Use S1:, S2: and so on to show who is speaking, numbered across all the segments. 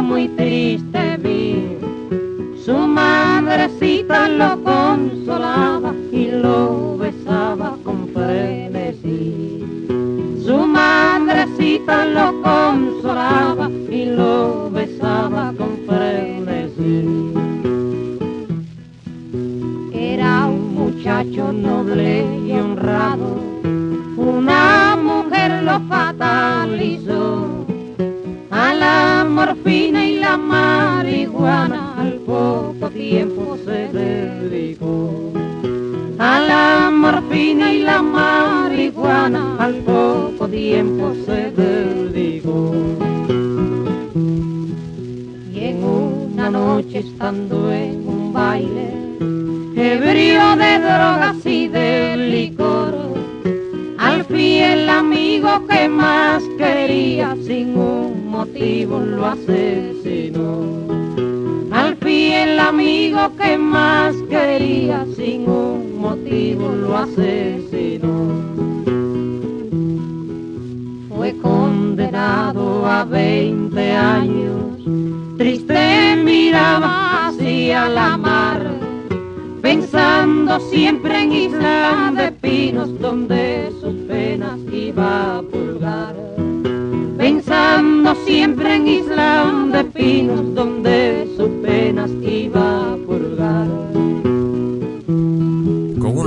S1: Muy triste vi. Su madrecita lo consolaba y lo besaba con frenesí. Su madrecita lo consolaba y lo besaba con frenesí. Era un muchacho noble y honrado, la marihuana al poco tiempo se dedicó. Y en una noche estando en un baile, ebrio de drogas y de licor, al fiel amigo que más quería sin un motivo lo asesinó. Al fiel amigo que más quería sin un motivo lo asesinó. Condenado a 20 años, triste miraba hacia la mar pensando siempre en Isla de Pinos donde sus penas iba a purgar. Pensando siempre en Isla de Pinos donde sus penas iba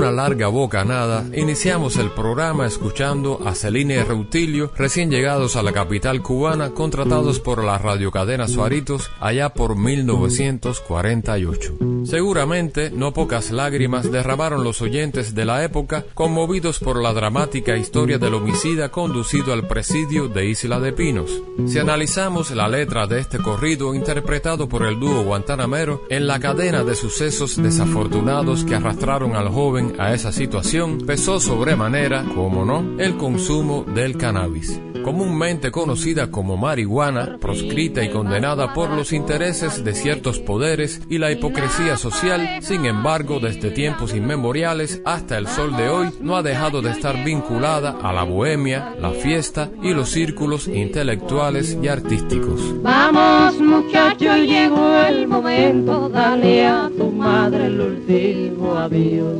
S2: una larga bocanada, iniciamos el programa escuchando a Celine Reutilio, recién llegados a la capital cubana, contratados por la radiocadena Suaritos allá por 1948. Seguramente no pocas lágrimas derramaron los oyentes de la época, conmovidos por la dramática historia del homicida conducido al presidio de Isla de Pinos. Si analizamos la letra de este corrido interpretado por el dúo guantanamero, en la cadena de sucesos desafortunados que arrastraron al joven a esa situación, pesó sobremanera, como no, el consumo del cannabis comúnmente conocida como marihuana, proscrita y condenada por los intereses de ciertos poderes y la hipocresía social, sin embargo, desde tiempos inmemoriales hasta el sol de hoy, no ha dejado de estar vinculada a la bohemia, la fiesta y los círculos intelectuales y artísticos.
S1: Vamos muchachos, llegó el momento, dale a tu madre el último adiós.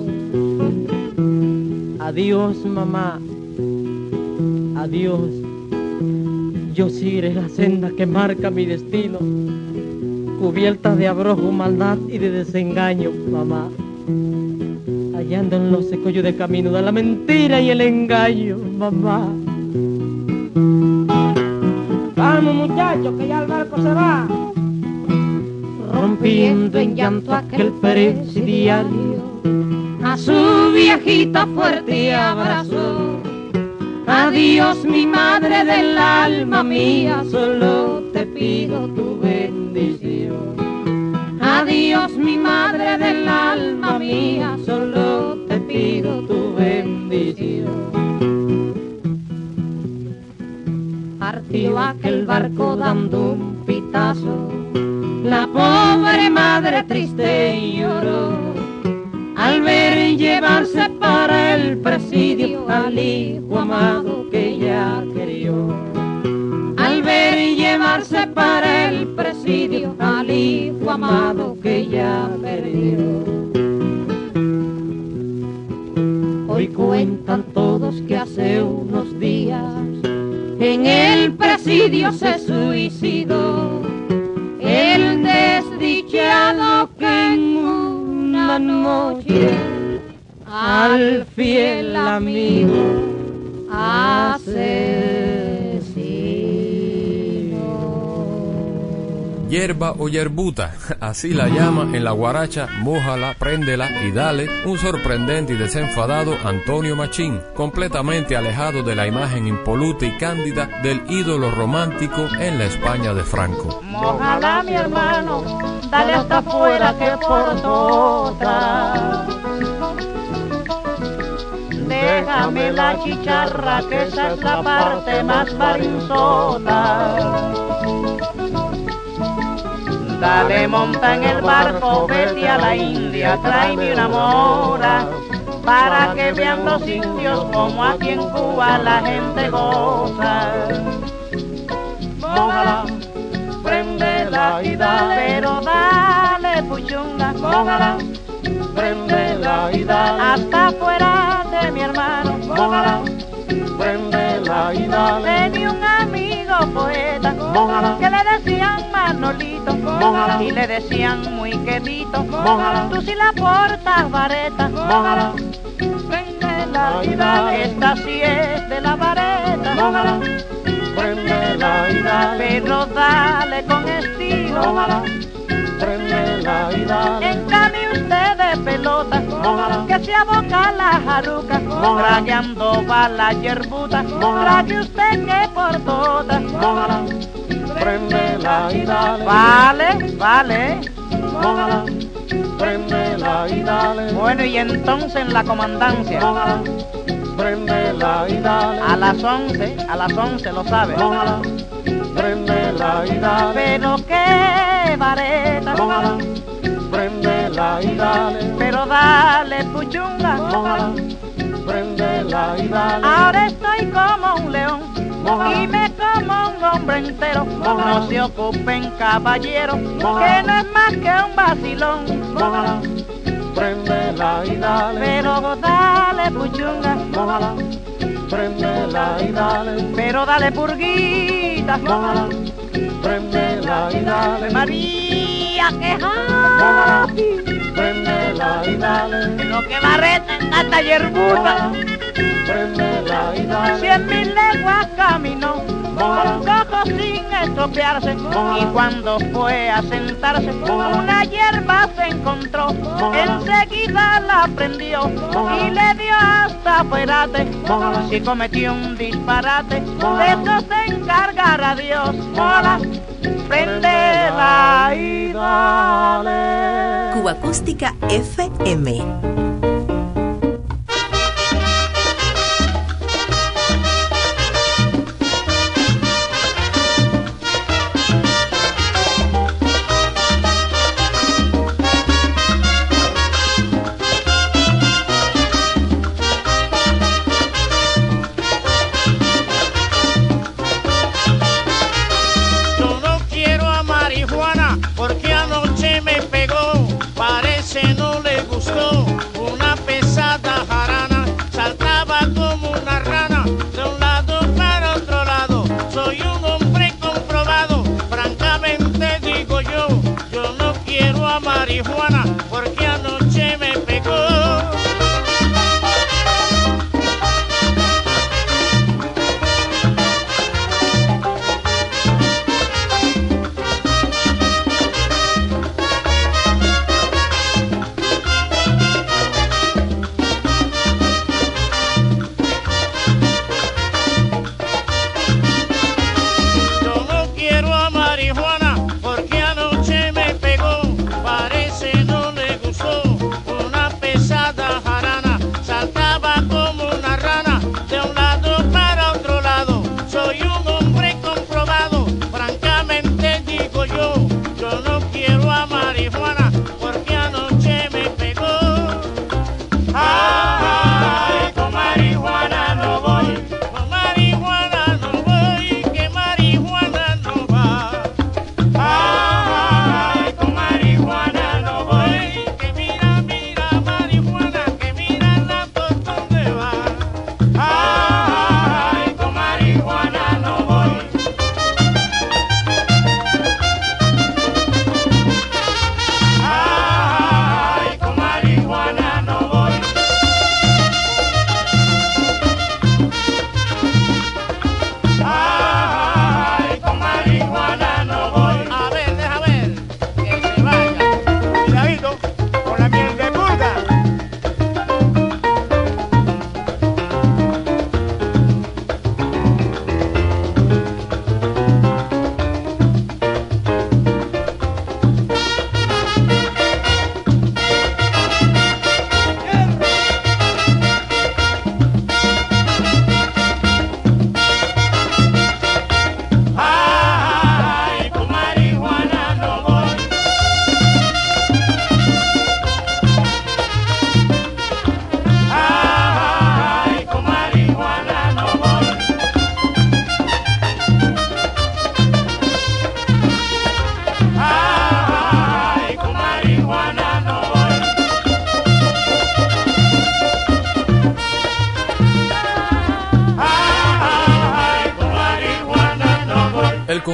S3: Adiós, mamá. Adiós. Yo seguiré la senda que marca mi destino, cubierta de abrojo, maldad y de desengaño, mamá. Hallando en los secollos de camino de la mentira y el engaño, mamá. Vamos muchachos, que ya el barco se va.
S1: Rompiendo en llanto aquel presidiario, a su viejita fuerte abrazó. Adiós mi madre del alma mía, solo te pido tu bendición. Adiós mi madre del alma mía, solo te pido tu bendición. Partió aquel barco dando un pitazo, la pobre madre triste lloró al ver llevarse para el presidio al hijo amado que ella querió. Al ver llevarse para el presidio al hijo amado que ella perdió. Hoy cuentan todos que hace unos días en el presidio se suicidó el desdichado que una noche al fiel amigo
S2: hierba o yerbuta, así la llama en la guaracha, mójala, préndela y dale un sorprendente y desenfadado Antonio Machín, completamente alejado de la imagen impoluta y cándida del ídolo romántico en la España de Franco.
S4: Mójala mi hermano, dale hasta afuera que por otra. Déjame la chicharra que esa es la parte más barinzona. Dale, monta en el barco, vete a la India, tráeme una mora, para que vean los indios como aquí en Cuba la gente goza. Mójala, prendela y dale, pero dale puchunga, mójala, prendela y dale, hasta afuera de mi hermano, mójala, prendela y dale. Tenía un amigo mójala, que le decían Manolito, y le decían muy quedito, tú si la portas vareta, mójala, prendela y dale, esta sí es de la vareta, mójala, prendela y dale, pero dale con estilo, mójala, prendela y dale, encame usted de pelota, que se aboca la jaruca, rayando va la yerbuta, trague usted que por todas, mójala, prendela y dale, vale, vale, mójala, prendela y dale, bueno y entonces en la comandancia, mójala, prendela y dale, a las once, a las once lo sabe, mójala, prendela y dale, pero qué vareta, mójala, prendela y dale, pero dale puchunga, mójala, prendela y dale, ahora estoy como un león, y me como un hombre entero, no se ocupen caballero, que no es más que un vacilón, prendela y dale, pero dale puchunga, prendela y dale, pero dale purguita, prendela y dale, María, que happy, prendela y dale, lo que barreta en esta yerbuta, prendela y dale, cien mil leguas caminó, con cojo sin estropearse, y cuando fue a sentarse, una hierba se encontró, enseguida la prendió, y le dio hasta fuerate, si cometió un disparate, de eso se encargará Dios, prendela y dale.
S5: Cuba Acústica FM.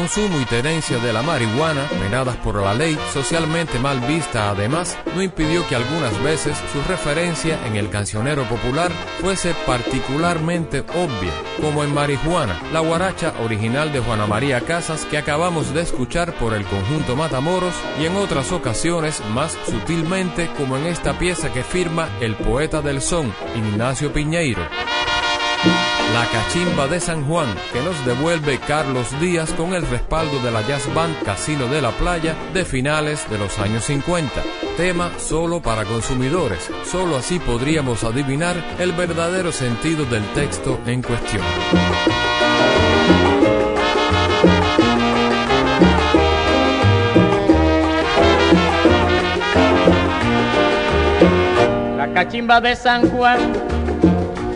S2: Consumo y tenencia de la marihuana, penadas por la ley, socialmente mal vista además, no impidió que algunas veces su referencia en el cancionero popular fuese particularmente obvia, como en Marihuana, la guaracha original de Juana María Casas que acabamos de escuchar por el conjunto Matamoros y en otras ocasiones más sutilmente como en esta pieza que firma el poeta del son, Ignacio Piñeiro. La Cachimba de San Juan, que nos devuelve Carlos Díaz con el respaldo de la jazz band Casino de la Playa de finales de los años 50. Tema solo para consumidores, solo así podríamos adivinar el verdadero sentido del texto en cuestión.
S6: La cachimba de San Juan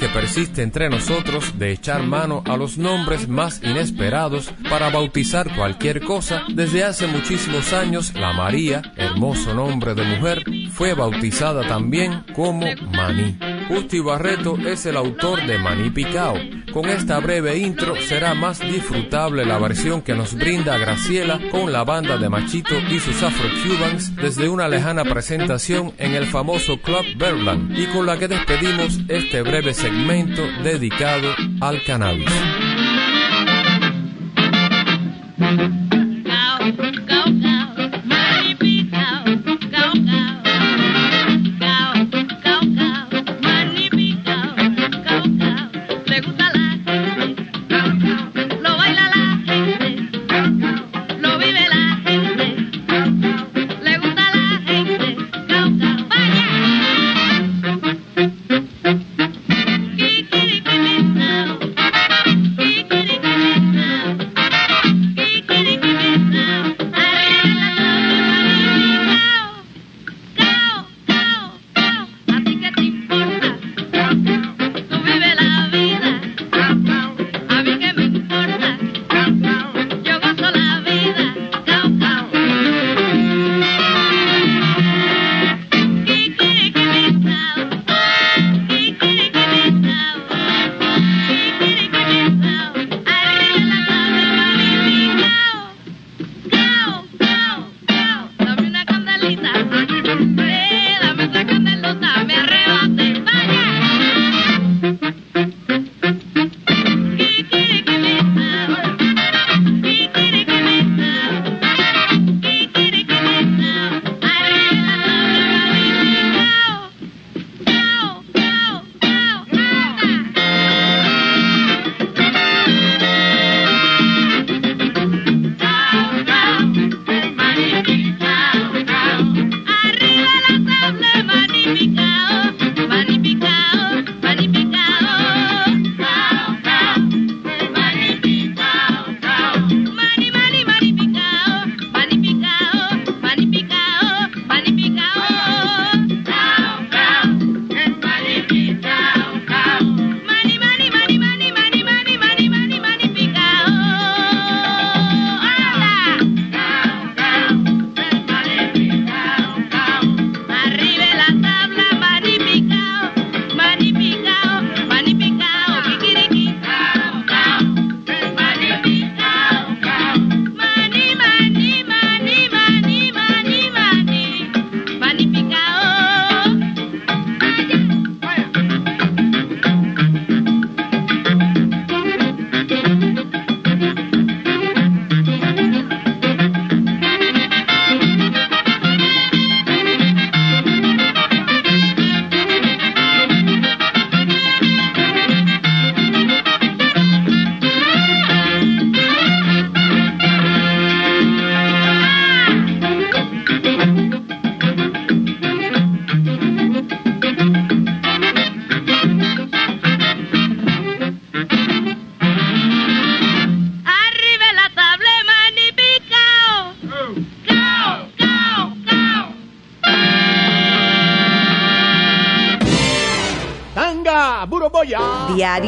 S2: Que persiste entre nosotros de echar mano a los nombres más inesperados para bautizar cualquier cosa, desde hace muchísimos años la María, hermoso nombre de mujer, fue bautizada también como Maní. Justi Barreto es el autor de Maní Picao. Con esta breve intro será más disfrutable la versión que nos brinda Graciela con la banda de Machito y sus Afro-Cubans desde una lejana presentación en el famoso Club Berland y con la que despedimos este breve segmento dedicado al cannabis.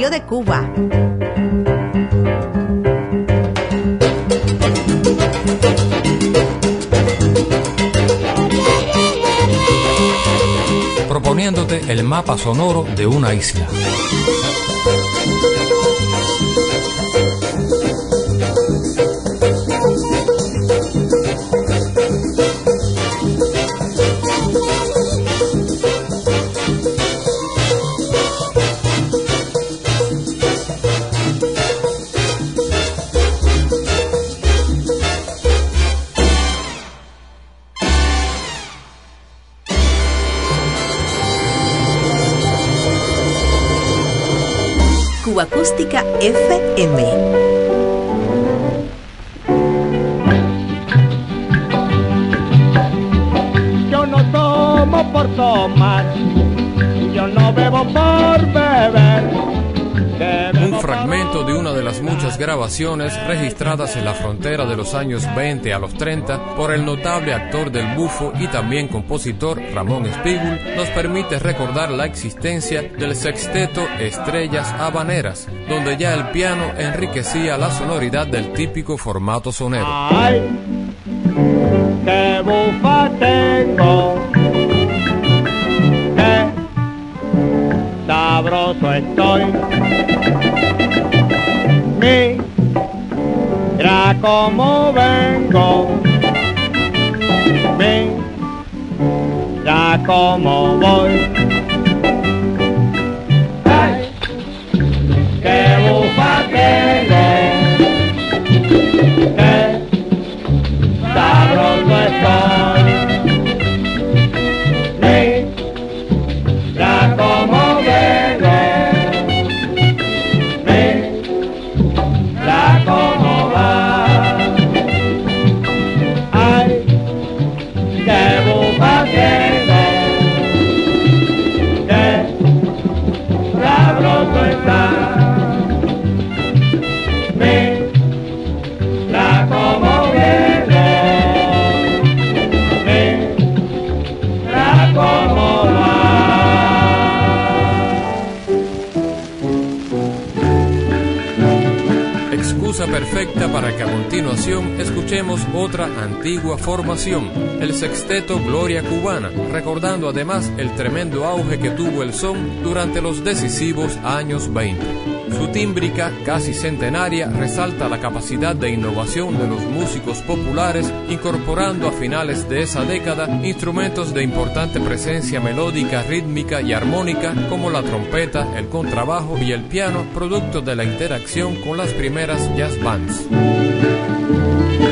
S7: De Cuba.
S2: proponiéndote el mapa sonoro de una isla.
S7: Cuba Acústica FM.
S8: Yo no tomo por tomar, yo no bebo por beber.
S2: Fragmento de una de las muchas grabaciones registradas en la frontera de los años 20 a los 30 por el notable actor del bufo y también compositor Ramón Espígul nos permite recordar la existencia del sexteto Estrellas Habaneras, donde ya el piano enriquecía la sonoridad del típico formato sonero.
S8: Ay, qué bufa tengo, sabroso estoy. Mira cómo vengo, mira cómo voy. Ay, qué bufa tengo. Qué sabroso estoy.
S2: Continuación escuchemos otra antigua formación, el sexteto Gloria Cubana, recordando además el tremendo auge que tuvo el son durante los decisivos años 20. Su tímbrica, casi centenaria, resalta la capacidad de innovación de los músicos populares, incorporando a finales de esa década instrumentos de importante presencia melódica, rítmica y armónica como la trompeta, el contrabajo y el piano, producto de la interacción con las primeras jazz bands. Poco se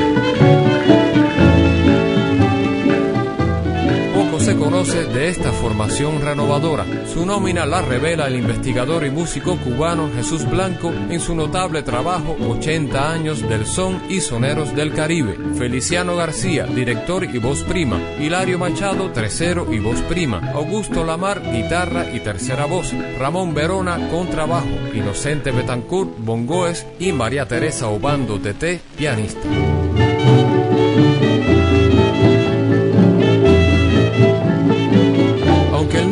S2: de esta formación renovadora. Su nómina la revela el investigador y músico cubano Jesús Blanco en su notable trabajo 80 años del son y soneros del Caribe. Feliciano García, director y voz prima. Hilario Machado, tercero y voz prima. Augusto Lamar, guitarra y tercera voz. Ramón Verona, contrabajo. Inocente Betancourt, bongoes y María Teresa Obando Tete, pianista.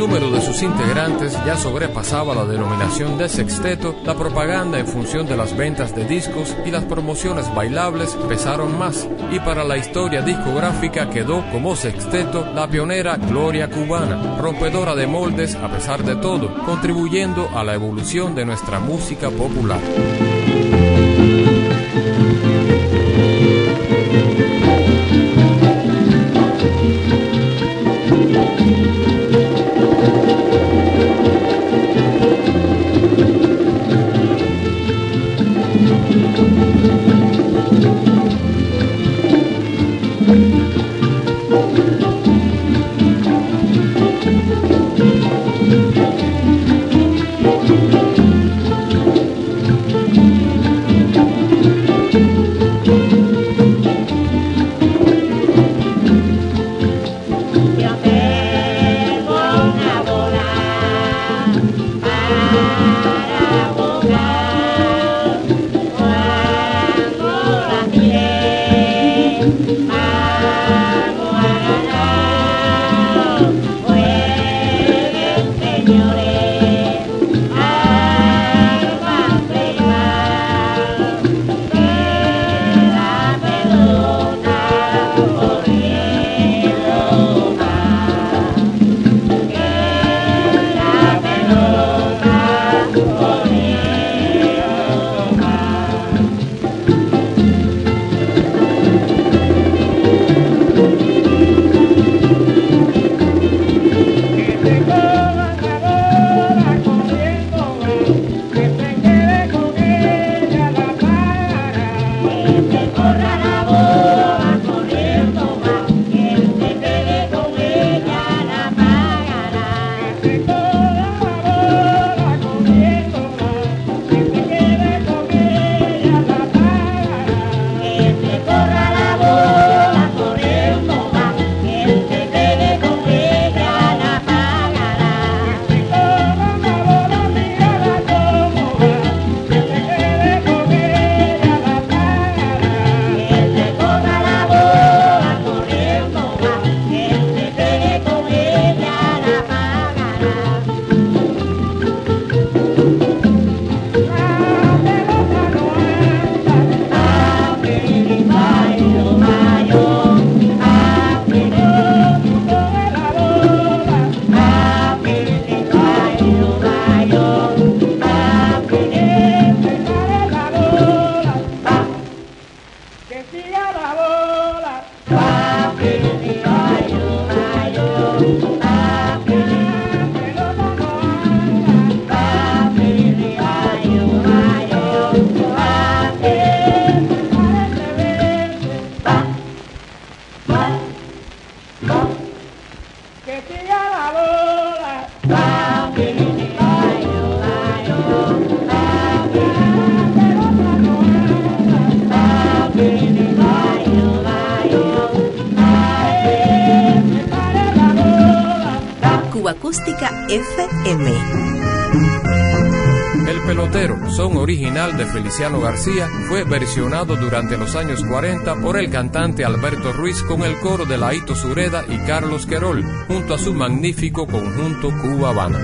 S2: Número de sus integrantes ya sobrepasaba la denominación de sexteto, la propaganda en función de las ventas de discos y las promociones bailables pesaron más, y para la historia discográfica quedó como sexteto la pionera Gloria Cubana, rompedora de moldes a pesar de todo, contribuyendo a la evolución de nuestra música popular. Feliciano García, fue versionado durante los años 40 por el cantante Alberto Ruiz con el coro de Laito Sureda y Carlos Querol, junto a su magnífico conjunto Cuba Habana.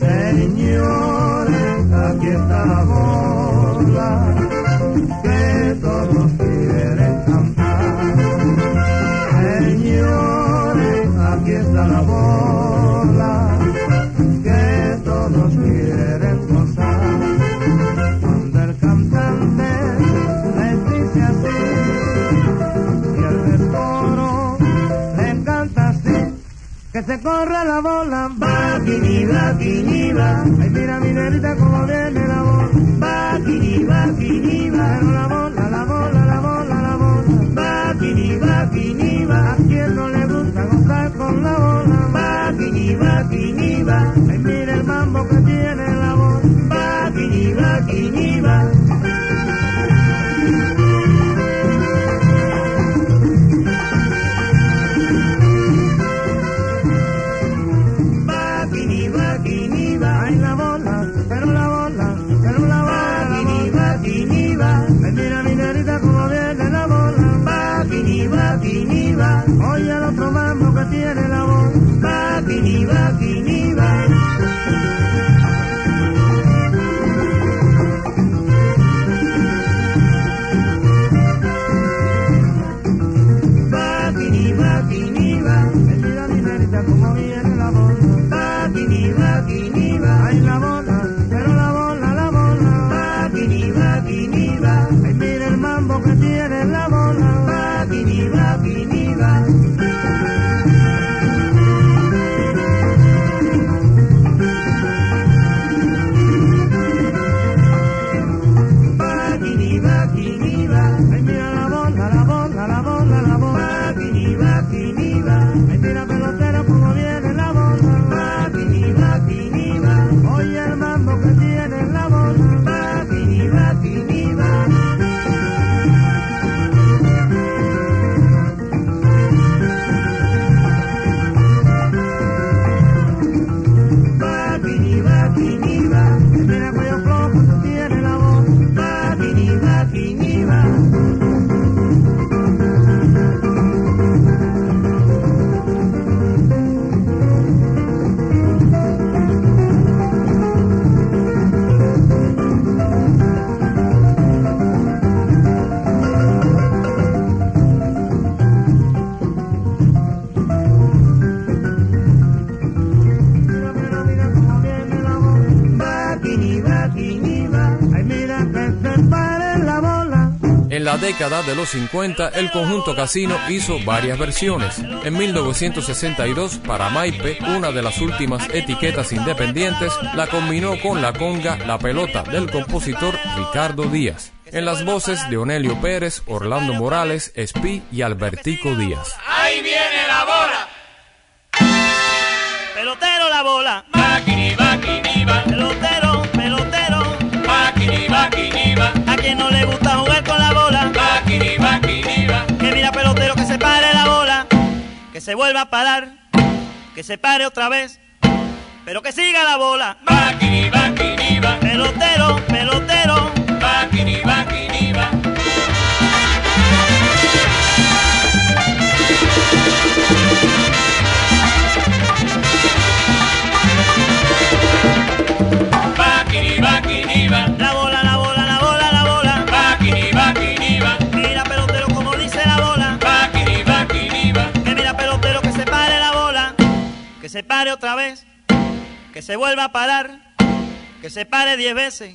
S9: Señores, aquí está la bola que todos quieren cantar. Señores, aquí está la Se corra la bola, va. Ay, mira mi como viene
S2: década de los 50, el conjunto Casino hizo varias versiones. En 1962, para Maipe, una de las últimas etiquetas independientes, la combinó con la conga La Pelota del compositor Ricardo Díaz. En las voces de Onelio Pérez, Orlando Morales, Espí y Albertico Díaz.
S10: Ahí viene la bola.
S8: Pelotero la bola,
S10: Maquini, maquini, va.
S8: pelotero, pelotero.
S10: Maquini, maquini, va.
S8: A quien no le gusta mira pelotero que se pare la bola, que se vuelva a parar, que se pare otra vez, pero que siga la bola. Pelotero, pelotero, se pare otra vez, que se vuelva a parar, que se pare diez veces.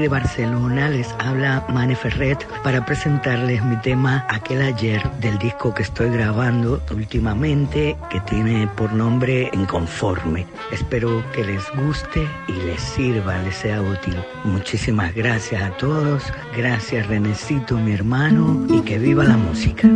S11: De Barcelona les habla Mane Ferret para presentarles mi tema Aquel ayer del disco que estoy grabando últimamente que tiene por nombre Inconforme. Espero que les guste y les sirva, les sea útil. Muchísimas gracias a todos. Gracias Renecito, mi hermano, y que viva la música.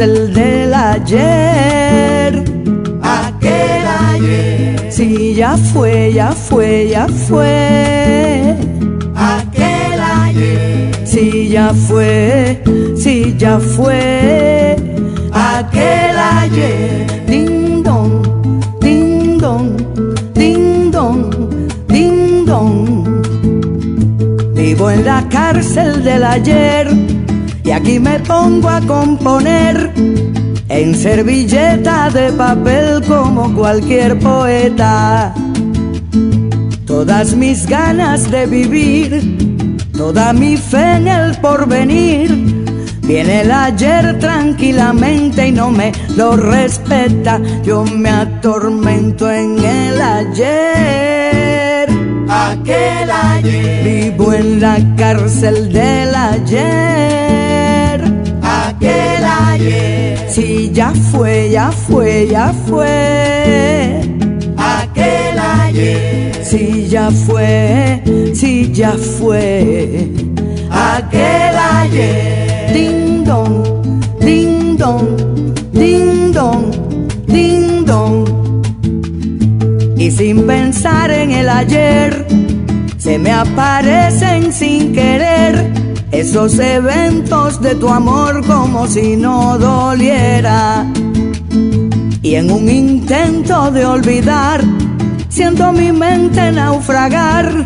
S12: El del ayer.
S11: Aquel ayer.
S12: Si ya fue, ya fue, ya fue.
S11: Aquel ayer.
S12: Si ya fue, si ya fue.
S11: Aquel ayer.
S12: Ding dong, ding dong, ding dong, ding dong. Vivo en la cárcel del ayer y aquí me pongo a componer en servilleta de papel como cualquier poeta. Todas mis ganas de vivir, toda mi fe en el porvenir. Viene el ayer tranquilamente y no me lo respeta. Yo me atormento en el ayer.
S11: Aquel ayer.
S12: Vivo en la cárcel del ayer si ya fue, ya fue, ya fue.
S11: Aquel ayer.
S12: Si ya fue, si ya fue.
S11: Aquel ayer.
S12: Ding dong, ding dong, ding dong, ding dong. Y sin pensar en el ayer, se me aparecen sin querer esos eventos de tu amor como si no doliera. Y en un intento de olvidar, siento mi mente naufragar.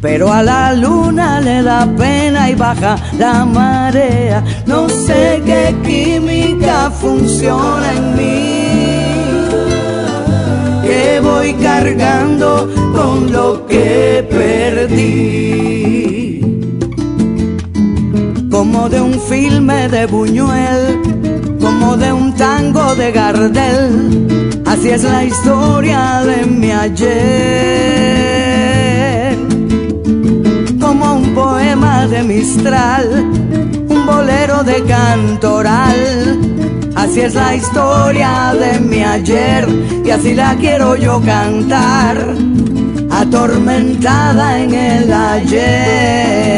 S12: Pero a la luna le da pena y baja la marea. No sé qué química funciona en mí. Que voy cargando con lo que perdí como de un filme de Buñuel, como de un tango de Gardel, así es la historia de mi ayer. Como un poema de Mistral, un bolero de Cantoral, así es la historia de mi ayer y así la quiero yo cantar, atormentada en el ayer.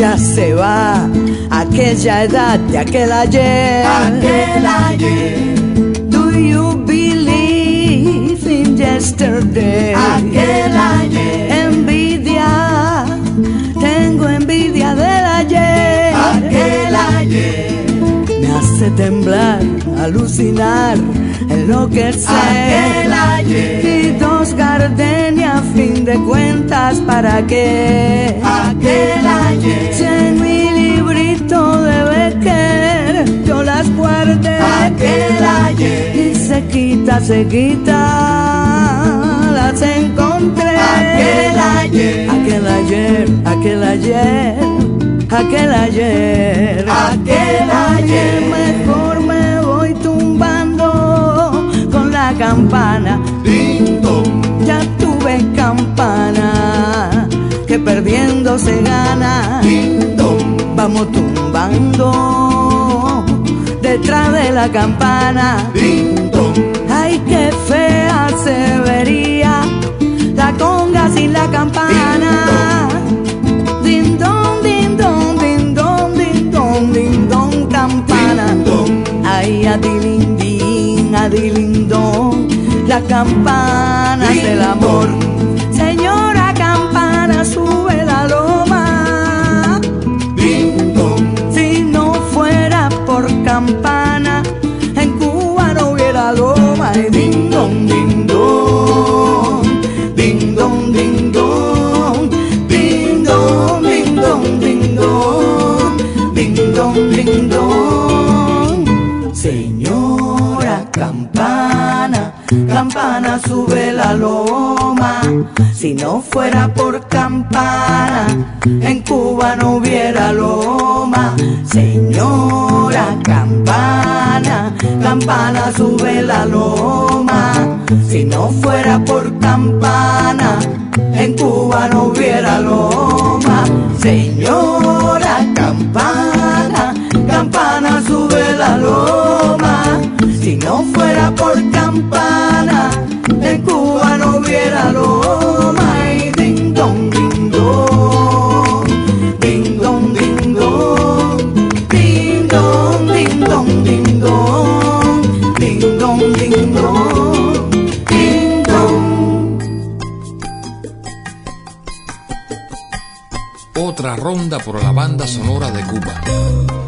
S12: Ya se va aquella edad de aquel ayer.
S11: Aquel ayer.
S12: Do you believe in yesterday?
S11: Aquel ayer.
S12: Envidia, tengo envidia del ayer.
S11: Aquel ayer.
S12: Me hace temblar, alucinar, enloquecer.
S11: Aquel ayer.
S12: Y dos gardenias, fin de cuentas, ¿para qué?
S11: Aquel ayer.
S12: Si en mi librito de Becker yo las guardé.
S11: Aquel ayer.
S12: Y se quita, se quita, las encontré.
S11: Aquel ayer.
S12: Aquel ayer, aquel ayer aquel ayer,
S11: aquel ayer
S12: me campana. Ya tuve campana, que perdiendo se gana. Vamos tumbando detrás de la campana. Ay, qué fea se vería la conga sin la campana. Din don, din don, din don, din don, din don, campana. Ay, adilindín, la campana del amor. Campana sube la loma. Si no fuera por campana, en Cuba no hubiera loma. Señora campana, campana sube la loma. Si no fuera por campana, en Cuba no hubiera loma. Señora campana, campana sube la loma. Si no fuera por campana, en Cuba no hubiera loma. Y ding dong, ding dong, ding dong, ding dong, ding dong, ding dong, ding dong, ding dong, ding dong, ding dong.
S2: Otra ronda por la banda sonora de Cuba.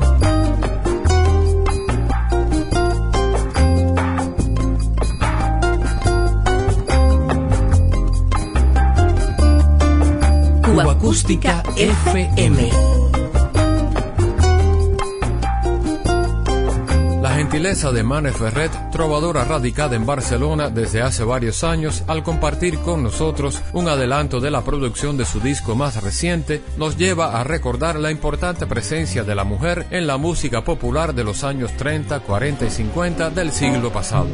S2: La gentileza de Mane Ferret, trovadora radicada en Barcelona desde hace varios años, al compartir con nosotros un adelanto de la producción de su disco más reciente, nos lleva a recordar la importante presencia de la mujer en la música popular de los años 30, 40 y 50 del siglo pasado.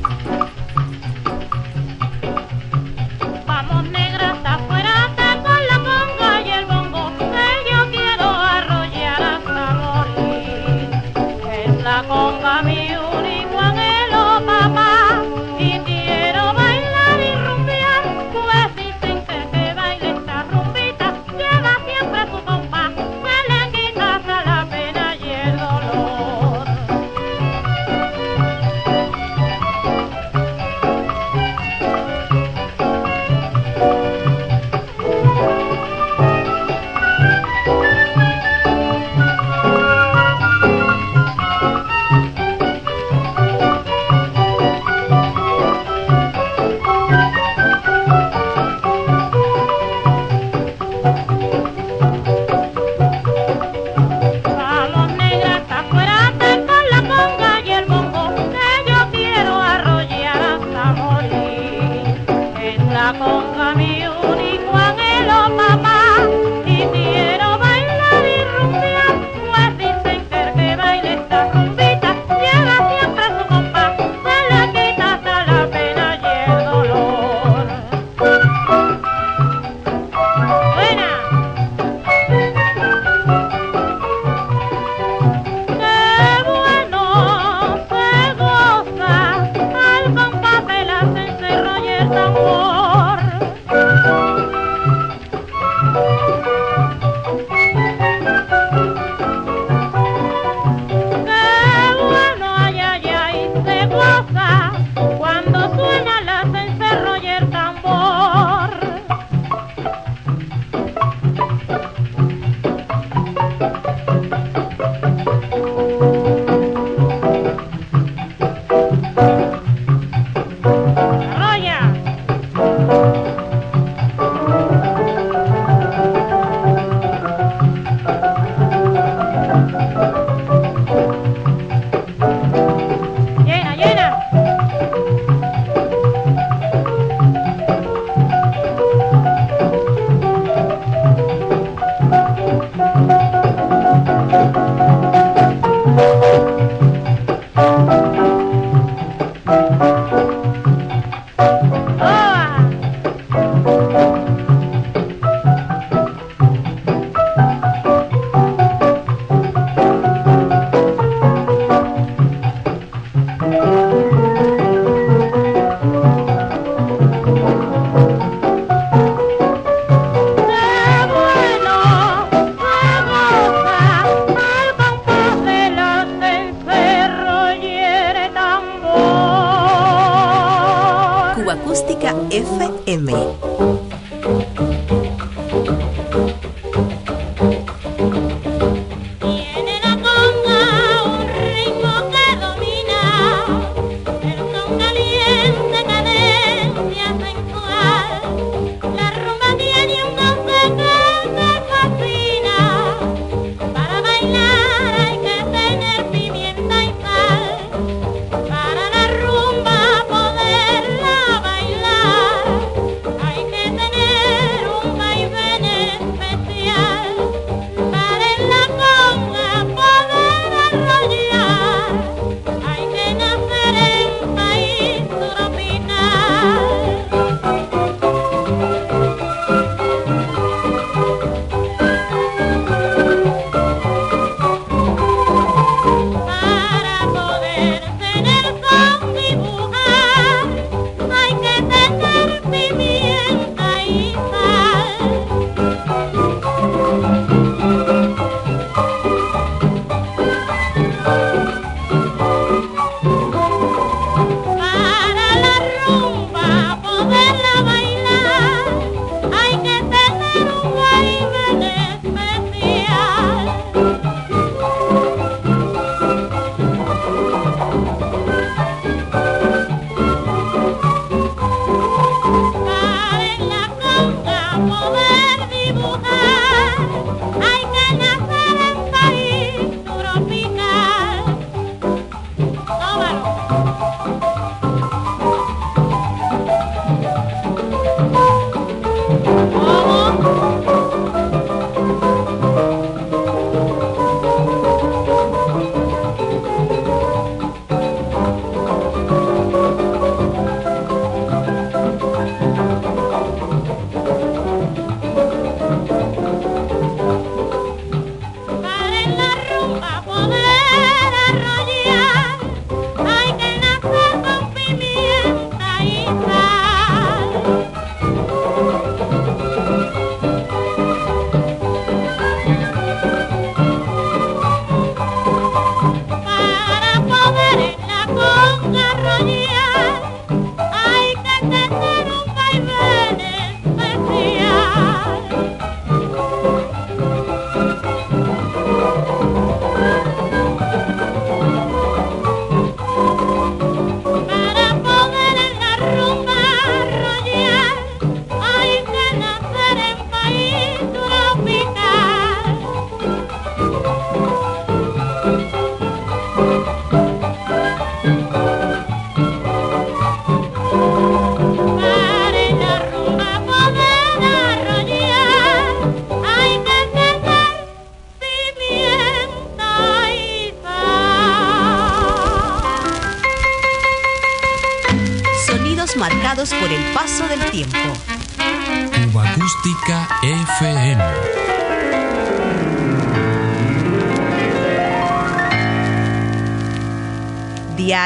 S13: Acústica FM.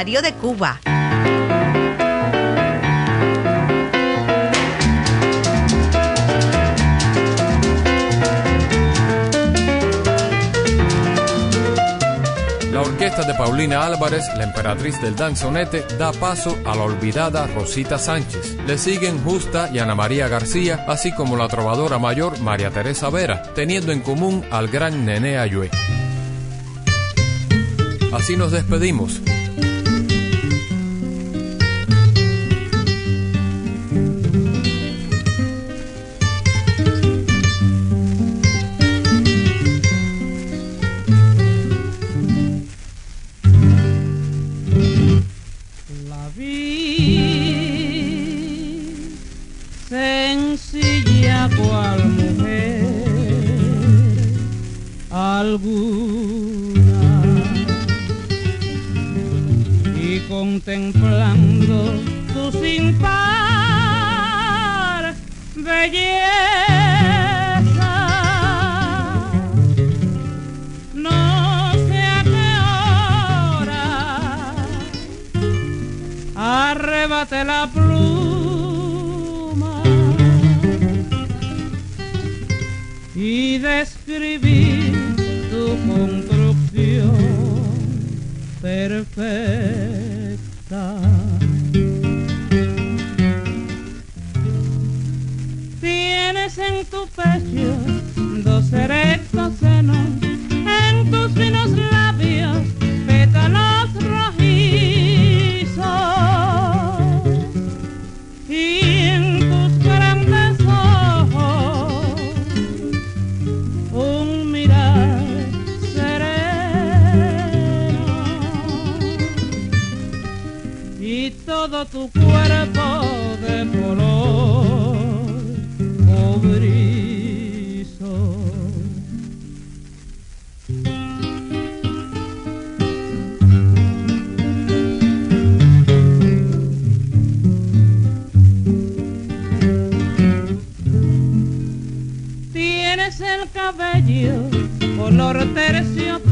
S7: De Cuba.
S2: La orquesta de Paulina Álvarez, la emperatriz del danzonete, da paso a la olvidada Rosita Sánchez. Le siguen Justa y Ana María García, así como la trovadora mayor María Teresa Vera, teniendo en común al gran Nene Ayue. Así nos despedimos
S14: todo tu cuerpo de color oh, cobrizo. Tienes el cabello color terciopelo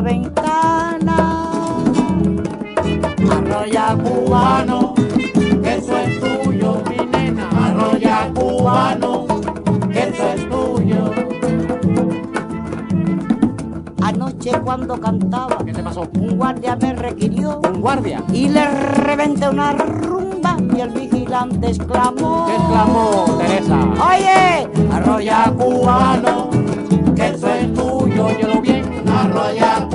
S15: ventana. Arroya cubano, eso es tuyo, mi nena. Arroya cubano, eso es tuyo. Anoche cuando cantaba, ¿qué te pasó? Un guardia me requirió. ¿Un guardia? Y le reventé una rumba y el vigilante exclamó. ¿Qué exclamó, Teresa? Oye, arroya cubano, que eso es tuyo, yo lo bien. Arroya